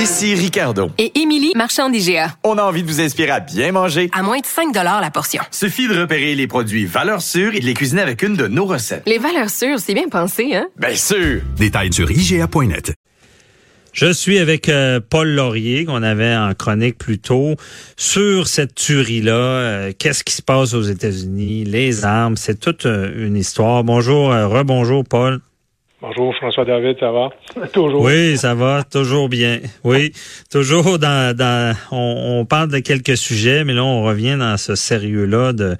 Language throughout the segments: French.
Ici Ricardo. Et Émilie, marchand d'IGA. On a envie de vous inspirer à bien manger. À moins de 5 la portion. Suffit de repérer les produits valeurs sûres et de les cuisiner avec une de nos recettes. Les valeurs sûres, c'est bien pensé, hein? Bien sûr! Détails sur IGA.net. Je suis avec euh, Paul Laurier, qu'on avait en chronique plus tôt, sur cette tuerie-là. Euh, Qu'est-ce qui se passe aux États-Unis? Les armes, c'est toute euh, une histoire. Bonjour, euh, rebonjour, Paul. Bonjour François David, ça va? toujours. Oui, ça va, toujours bien. Oui, toujours dans, dans on, on parle de quelques sujets, mais là on revient dans ce sérieux-là de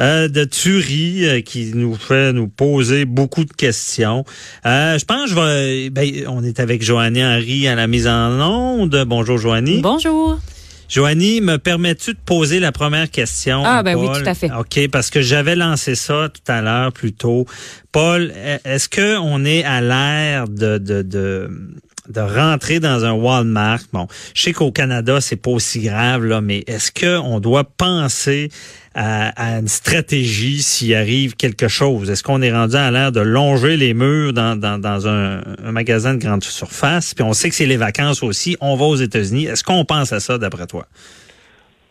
euh, de tuerie euh, qui nous fait nous poser beaucoup de questions. Euh, je pense que je vais ben, on est avec Joannie Henry à la mise en onde. Bonjour Joannie. Bonjour. Joanie, me permets-tu de poser la première question? Ah, ben oui, tout à fait. OK, parce que j'avais lancé ça tout à l'heure plus tôt. Paul, est-ce que on est à l'ère de, de, de, de rentrer dans un Walmart? Bon, je sais qu'au Canada, c'est pas aussi grave, là, mais est-ce qu'on doit penser à, une stratégie s'il arrive quelque chose? Est-ce qu'on est rendu à l'ère de longer les murs dans, dans, dans un, un magasin de grande surface? Puis on sait que c'est les vacances aussi. On va aux États-Unis. Est-ce qu'on pense à ça d'après toi?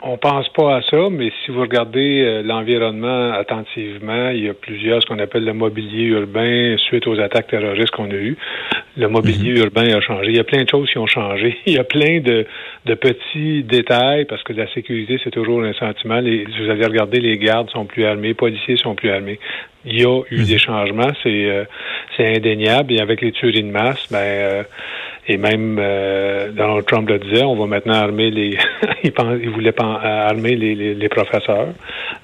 On pense pas à ça, mais si vous regardez euh, l'environnement attentivement, il y a plusieurs, ce qu'on appelle le mobilier urbain suite aux attaques terroristes qu'on a eues. Le mobilier urbain a changé. Il y a plein de choses qui ont changé. Il y a plein de, de petits détails parce que la sécurité, c'est toujours un sentiment. Les, vous avez regardé, les gardes sont plus armés, les policiers sont plus armés. Il y a eu des changements, c'est euh, c'est indéniable. Et avec les tueries de masse, ben euh, et même euh, Donald Trump le disait, on va maintenant armer les. il, pense, il voulait pas armer les, les, les professeurs.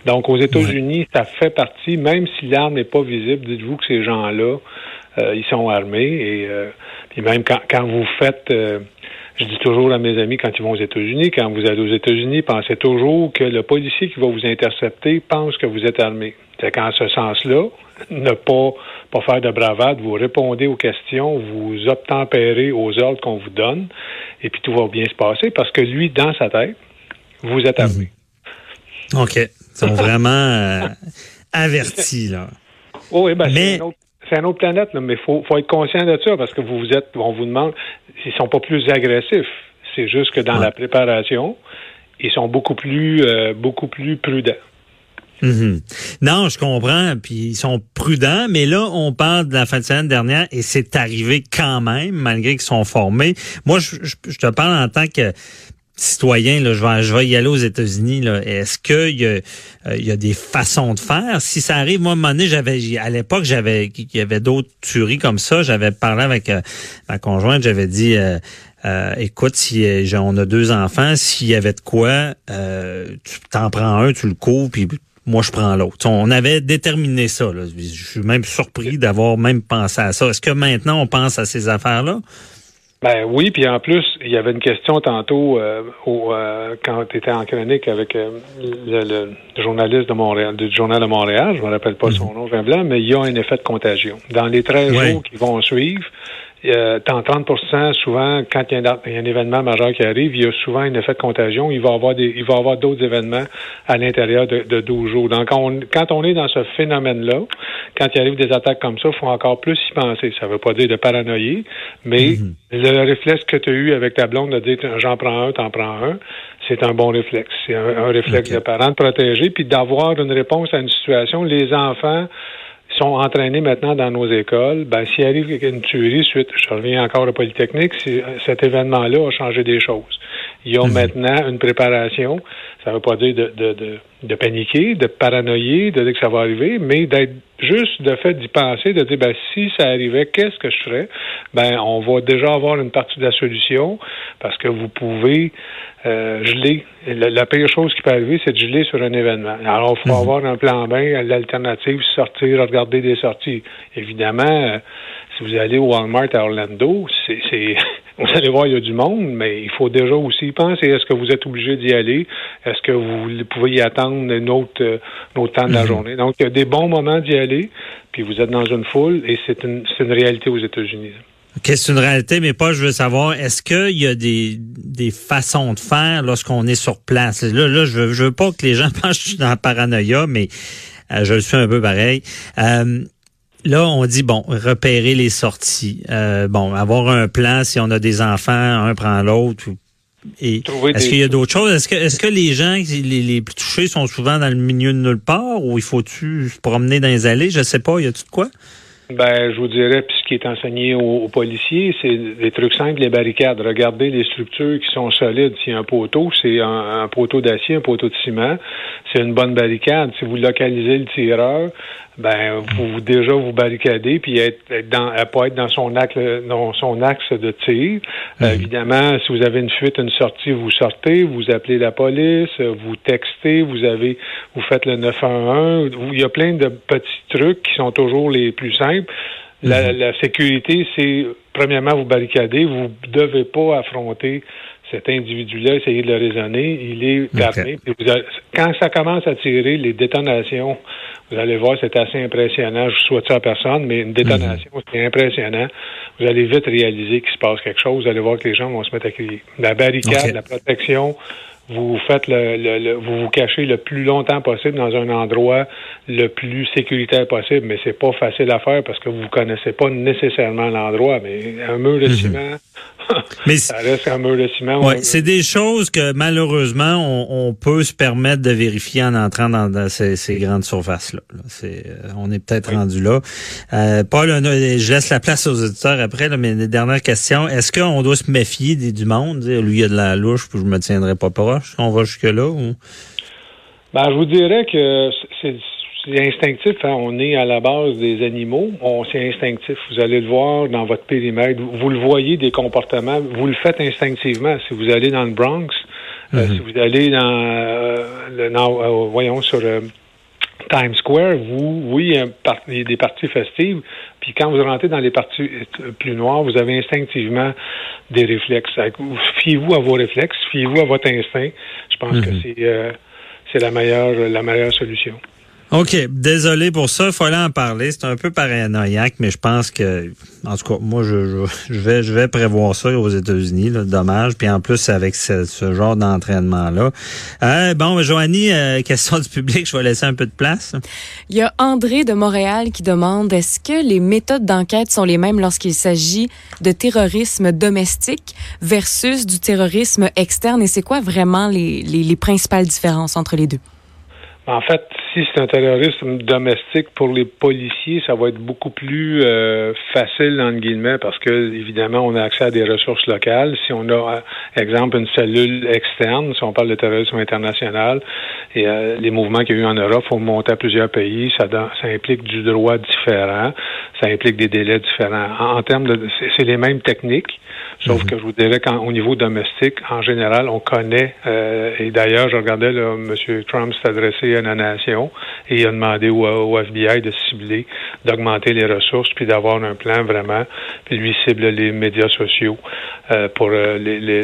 Donc aux États-Unis, ça fait partie, même si l'arme n'est pas visible, dites-vous que ces gens-là, euh, ils sont armés. Et euh, puis même quand, quand vous faites euh, je dis toujours à mes amis quand ils vont aux États-Unis, quand vous allez aux États-Unis, pensez toujours que le policier qui va vous intercepter pense que vous êtes armé. C'est qu'en ce sens-là, ne pas, pas faire de bravade, vous répondez aux questions, vous obtempérez aux ordres qu'on vous donne, et puis tout va bien se passer parce que lui, dans sa tête, vous êtes armé. OK. Ils sont vraiment euh, avertis, là. Oui, ben, Mais- c'est une autre- c'est une autre planète, là, mais il faut, faut être conscient de ça parce que vous vous êtes, on vous demande, ils sont pas plus agressifs. C'est juste que dans Ouais. la préparation, ils sont beaucoup plus, euh, beaucoup plus prudents. Mhm. Non, je comprends, puis ils sont prudents, mais là, on parle de la fin de semaine dernière et c'est arrivé quand même, malgré qu'ils sont formés. Moi, je, je- je te parle en tant que citoyen, là, je, vais, je vais y aller aux États-Unis. Est-ce qu'il y, a, euh, y a des façons de faire? Si ça arrive, moi, à un moment donné, j'avais, à l'époque, j'avais, il y avait d'autres tueries comme ça. J'avais parlé avec euh, ma conjointe, j'avais dit, euh, euh, écoute, si euh, on a deux enfants, s'il y avait de quoi, tu t'en prends un, tu le couvres, puis moi je prends l'autre. On avait déterminé ça. Je suis même surpris d'avoir même pensé à ça. Est-ce que maintenant on pense à ces affaires-là? Ben oui, puis en plus, il y avait une question tantôt euh, au, euh, quand tu étais en chronique avec euh, le, le journaliste de Montréal, du journal de Montréal, je me rappelle pas son nom, Blanc, mais il y a un effet de contagion. Dans les 13 Ouais. jours qui vont suivre, euh, dans 30% souvent, quand il y, a un, il y a un événement majeur qui arrive, il y a souvent un effet de contagion. Il va y avoir des, il va avoir d'autres événements à l'intérieur de, de 12 jours. Donc, on- quand on est dans ce phénomène-là, quand il arrive des attaques comme ça, il faut encore plus y penser. Ça ne veut pas dire de paranoïer, mais le réflexe que tu as eu avec ta blonde de dire j'en prends un, t'en prends un, c'est un bon réflexe. C'est un, un réflexe de parent de protéger, puis d'avoir une réponse à une situation. Les enfants sont entraînés maintenant dans nos écoles. Ben, s'il arrive une tuerie suite, je reviens encore à Polytechnique, c'est- cet événement-là a changé des choses. Ils ont maintenant une préparation. Ça ne veut pas dire de, de, de, de paniquer, de paranoïer, de dire que ça va arriver, mais d'être juste de fait d'y penser, de dire ben, si ça arrivait, qu'est-ce que je ferais? Ben, on va déjà avoir une partie de la solution parce que vous pouvez euh, geler. La, la pire chose qui peut arriver, c'est de geler sur un événement. Alors, il faut avoir un plan B, l'alternative, sortir, regarder des sorties. Évidemment, euh, si vous allez au Walmart à Orlando, c'est, vous allez voir, il y a du monde, mais il faut déjà aussi penser. Est-ce que vous êtes obligé d'y aller? Est-ce que vous pouvez y attendre une autre, euh, un autre temps de la journée? Donc, il y a des bons moments d'y aller, puis vous êtes dans une foule, et c'est une, une réalité aux États-Unis. C'est une réalité, mais pas, je veux savoir, est-ce qu'il y a des, des façons de faire lorsqu'on est sur place? Là, là je, veux, je veux pas que les gens pensent que je suis dans la paranoïa, mais euh, je le suis un peu pareil. Euh, là, on dit, bon, repérer les sorties. Euh, bon, avoir un plan si on a des enfants, un prend l'autre. Est-ce qu'il y a d'autres choses? Est-ce que, les gens les, les, plus touchés sont souvent dans le milieu de nulle part ou il faut-tu se promener dans les allées? Je sais pas, y a-tu de quoi? Ben, je vous dirais, puis ce qui est enseigné aux, policiers, c'est des trucs simples, les barricades. Regardez les structures qui sont solides. S'il y a un poteau, c'est un, poteau d'acier, un poteau de ciment, c'est une bonne barricade. Si vous localisez le tireur, ben vous, déjà vous barricadez puis être, dans pas être dans son axe dans son axe de tir. Euh, mhm. évidemment, si vous avez une fuite, une sortie, vous sortez, vous appelez la police, vous textez, vous avez vous faites le 911. Il y a plein de petits trucs qui sont toujours les plus simples. La, mhm. la sécurité, c'est premièrement vous barricader. Vous devez pas affronter cet individu-là, essayer de le raisonner. Il est armé. Quand ça commence à tirer, les détonations vous allez voir, c'est assez impressionnant. Je souhaite ça à personne, mais une détonation, mhm. c'est impressionnant. Vous allez vite réaliser qu'il se passe quelque chose. Vous allez voir que les gens vont se mettre à crier. La barricade, la protection, vous faites le, vous vous cachez le plus longtemps possible dans un endroit le plus sécuritaire possible, mais c'est pas facile à faire parce que vous connaissez pas nécessairement l'endroit. Mais un mur de mhm. ciment, Mais ça reste un mur de ciment. Ouais, c'est des choses que malheureusement on, peut se permettre de vérifier en entrant dans, ces, grandes surfaces là. C'est, euh, on est peut-être rendu là. Euh, Paul, je laisse la place aux auditeurs après, là, mais les dernières questions. Est-ce qu'on doit se méfier du monde? Lui, il y a de la louche, puis je me tiendrai pas On va jusque là ou? Ben, je vous dirais que c'est instinctif. Hein. On est à la base des animaux. On c'est instinctif. Vous allez le voir dans votre périmètre. Vous, le voyez des comportements. Vous le faites instinctivement. Si vous allez dans le Bronx, euh, mhm. si vous allez dans euh, le euh, voyons sur Times Square, vous, oui, des parties festives. Puis quand vous rentrez dans les parties plus noires, vous avez instinctivement des réflexes. Fiez-vous à vos réflexes, fiez-vous à votre instinct. Je pense que mhm. c'est c'est la meilleure la meilleure solution. OK. Désolé pour ça. Il fallait en parler. C'est un peu paranoïaque, mais je pense que, en tout cas, moi, je, je, vais, je vais prévoir ça aux États-Unis. Dommage. Puis en plus, avec ce, genre d'entraînement-là. Euh, bon, Joanie, euh, question du public. Je vais laisser un peu de place. Il y a André de Montréal qui demande est-ce que les méthodes d'enquête sont les mêmes lorsqu'il s'agit de terrorisme domestique versus du terrorisme externe? Et c'est quoi vraiment les, les, les principales différences entre les deux? En fait, si c'est un terrorisme domestique pour les policiers, ça va être beaucoup plus euh, facile, entre guillemets, parce que, évidemment, on a accès à des ressources locales. Si on a, euh, exemple, une cellule externe, si on parle de terrorisme international, et euh, les mouvements qu'il y a eu en Europe, faut monter à plusieurs pays, ça, ça implique du droit différent, ça implique des délais différents. En, termes de, c'est les mêmes techniques, sauf mhm. que je vous dirais qu'au niveau domestique, en général, on connaît, et d'ailleurs, je regardais, là, M. Trump s'est adressé à la nation et il a demandé au, FBI de cibler, d'augmenter les ressources, puis d'avoir un plan vraiment, puis lui cible les médias sociaux euh, pour euh,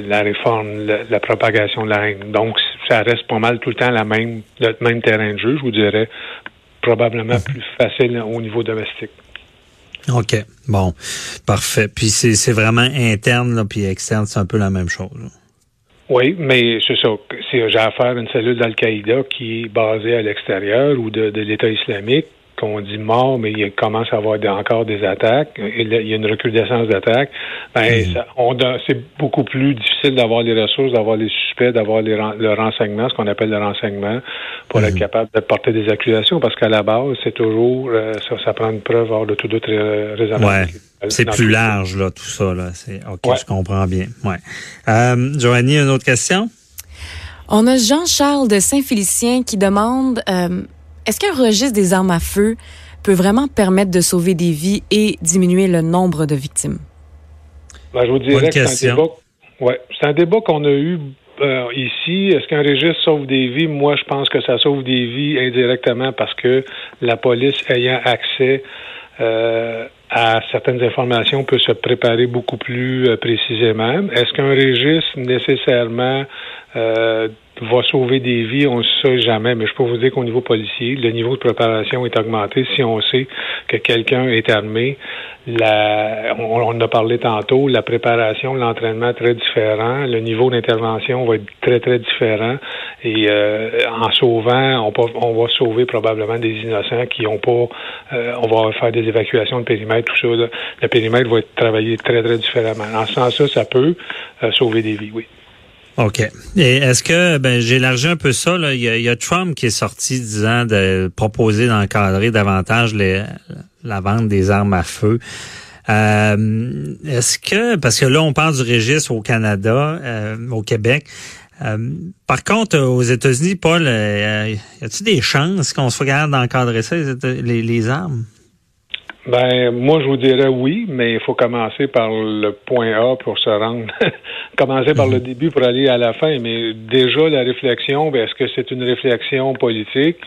la réforme, la, propagation de la haine. Donc, ça reste pas mal tout le temps la même, le même terrain de jeu, je vous dirais, probablement mhm. plus facile au niveau domestique. OK. Bon. Parfait. Puis c'est vraiment interne, là, puis externe, c'est un peu la même chose. Oui, mais c'est ça. Si j'ai affaire à une cellule d'Al-Qaïda qui est basée à l'extérieur ou de, de l'État islamique, qu'on dit mort, mais il commence à avoir encore des attaques, il y a une recrudescence d'attaques, ben, mm. c'est beaucoup plus difficile d'avoir les ressources, d'avoir les suspects, d'avoir le renseignement, ce qu'on appelle le renseignement, pour être mm. capable de porter des accusations, parce qu'à la base, c'est toujours, euh, ça, ça prend une preuve hors de tout doute raisonnable. Ouais. C'est plus large, là, tout ça, là. C'est, OK, je comprends bien. Ouais. Euh, Joanie, une autre question? On a Jean-Charles de Saint-Félicien qui demande, euh, est-ce qu'un registre des armes à feu peut vraiment permettre de sauver des vies et diminuer le nombre de victimes? Ben, je vous dirais que c'est un débat, ouais, c'est un débat qu'on a eu euh, ici. Est-ce qu'un registre sauve des vies? Moi, je pense que ça sauve des vies indirectement parce que la police ayant accès euh, à certaines informations peut se préparer beaucoup plus euh, précisément. Est-ce qu'un registre nécessairement euh, va sauver des vies, on ne sait jamais, mais je peux vous dire qu'au niveau policier, le niveau de préparation est augmenté. Si on sait que quelqu'un est armé, la, on, on, a parlé tantôt, la préparation, l'entraînement très différent, le niveau d'intervention va être très, très différent Et euh, en sauvant, on, on, va sauver probablement des innocents qui n'ont pas. Euh, on va faire des évacuations de périmètre, tout ça. Le périmètre va être travaillé très, très différemment. En ce sens-là, ça peut sauver des vies, oui. OK. Et est-ce que, ben, j'élargis un peu ça, là. Il y, a, Trump qui est sorti disant de proposer d'encadrer davantage les, la vente des armes à feu. Euh, est-ce que, parce que là, on parle du registre au Canada, euh, au Québec. Euh, par contre, aux États-Unis, Paul, y a-t-il des chances qu'on soit capable d'encadrer ça, les armes? Ben, moi, je vous dirais oui, mais il faut commencer par le point A pour se rendre. commencer par le mhm. début pour aller à la fin. Mais déjà, la réflexion, ben, est-ce que c'est une réflexion politique?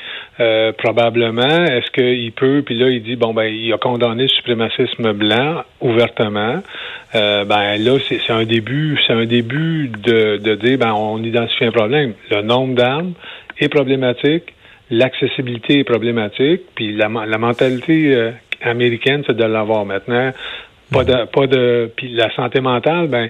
Euh, probablement. Est-ce qu'il peut? Puis là, il dit, bon, ben, il a condamné le suprémacisme blanc ouvertement. Euh, ben là, c'est un début, c'est un début de, de dire, ben, on identifie un problème. Le nombre d'armes est problématique l'accessibilité est problématique, puis la, la mentalité euh, américaine, c'est de l'avoir maintenant. Pas de, pas de, puis la santé mentale, ben,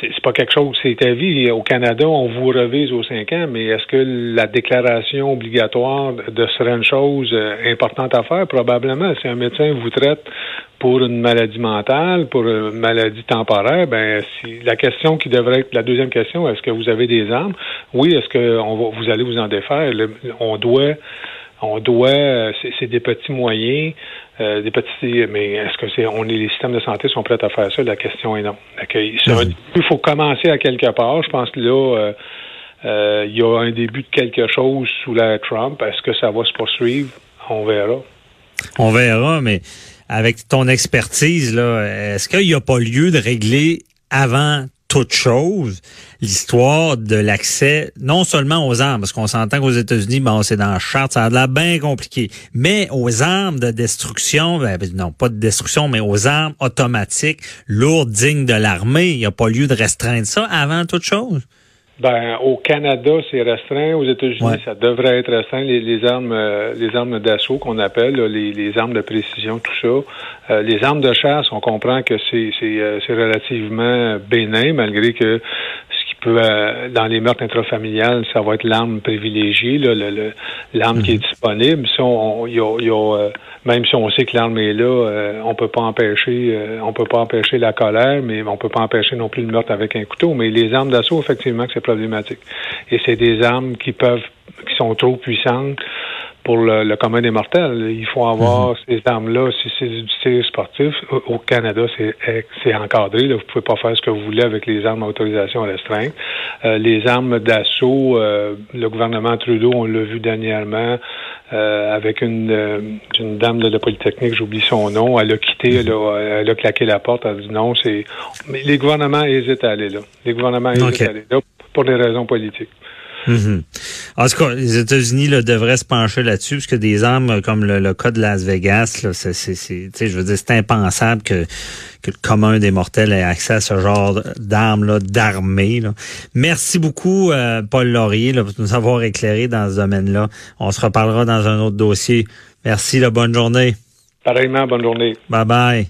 c'est pas quelque chose, c'est ta vie. Au Canada, on vous revise aux cinq ans, mais est-ce que la déclaration obligatoire de serait une chose euh, importante à faire? Probablement. Si un médecin vous traite pour une maladie mentale, pour une maladie temporaire, ben si la question qui devrait être la deuxième question, est-ce que vous avez des armes? Oui, est-ce que on va, vous allez vous en défaire? on doit on doit, euh, c'est des petits moyens, euh, des petits, mais est-ce que c'est, on est, les systèmes de santé sont prêts à faire ça? La question est non. il faut commencer à quelque part. Je pense que là, euh, il y a un début de quelque chose sous la Trump. Est-ce que ça va se poursuivre? On verra. On verra, mais avec ton expertise là, est-ce qu'il n'y a pas lieu de régler avant toute chose l'histoire de l'accès non seulement aux armes, parce qu'on s'entend qu'aux États-Unis, bon, c'est dans la charte, ça a l'air bien compliqué, mais aux armes de destruction, ben, ben, non, pas de destruction, mais aux armes automatiques, lourdes, dignes de l'armée, il n'y a pas lieu de restreindre ça avant toute chose. Ben, au Canada, c'est restreint. Aux États-Unis, ça devrait être restreint. Les, armes, euh, les armes d'assaut qu'on appelle, les, armes de précision, tout ça. Euh, les armes de chasse, on comprend que c'est euh, relativement bénin, malgré que euh, dans les meurtres intrafamiliales, ça va être l'arme privilégiée, l'arme qui est mhm. disponible. Si on, y a, euh, même si on sait que l'arme est là, euh, on peut pas empêcher, on peut pas empêcher la colère, mais on peut pas empêcher non plus le meurtre avec un couteau. Mais les armes d'assaut, effectivement, c'est problématique. Et c'est des armes qui peuvent, qui sont trop puissantes pour le, commun des mortels. Il faut avoir mhm. ces armes-là. Si c'est du tir sportif, au Canada, c'est encadré. Là. Vous pouvez pas faire ce que vous voulez avec les armes à autorisation restreinte. Euh, les armes d'assaut, euh, le gouvernement Trudeau, on l'a vu dernièrement, euh, avec une, une dame de la Polytechnique, j'oublie son nom, elle a quitté, elle a, elle a, claqué la porte, elle a dit non, c'est... Mais les gouvernements hésitent à aller là. Les gouvernements hésitent à aller là pour des raisons politiques. Mhm. En tout cas, les États-Unis devraient se pencher là-dessus, parce que des armes comme le, cas de Las Vegas, là, c'est, je veux dire, c'est impensable que, que le commun des mortels ait accès à ce genre d'armes-là, d'armées. Merci beaucoup, euh, Paul Laurier, là, pour nous avoir éclairé dans ce domaine-là. On se reparlera dans un autre dossier. Merci, la bonne journée. Pareillement, bonne journée. Bye bye.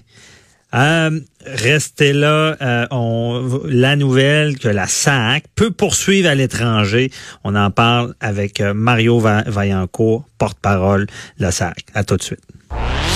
Euh, restez là. Euh, la nouvelle que la SAC peut poursuivre à l'étranger. On en parle avec euh, Mario Vaillancourt, porte-parole de la SAC. À tout de suite.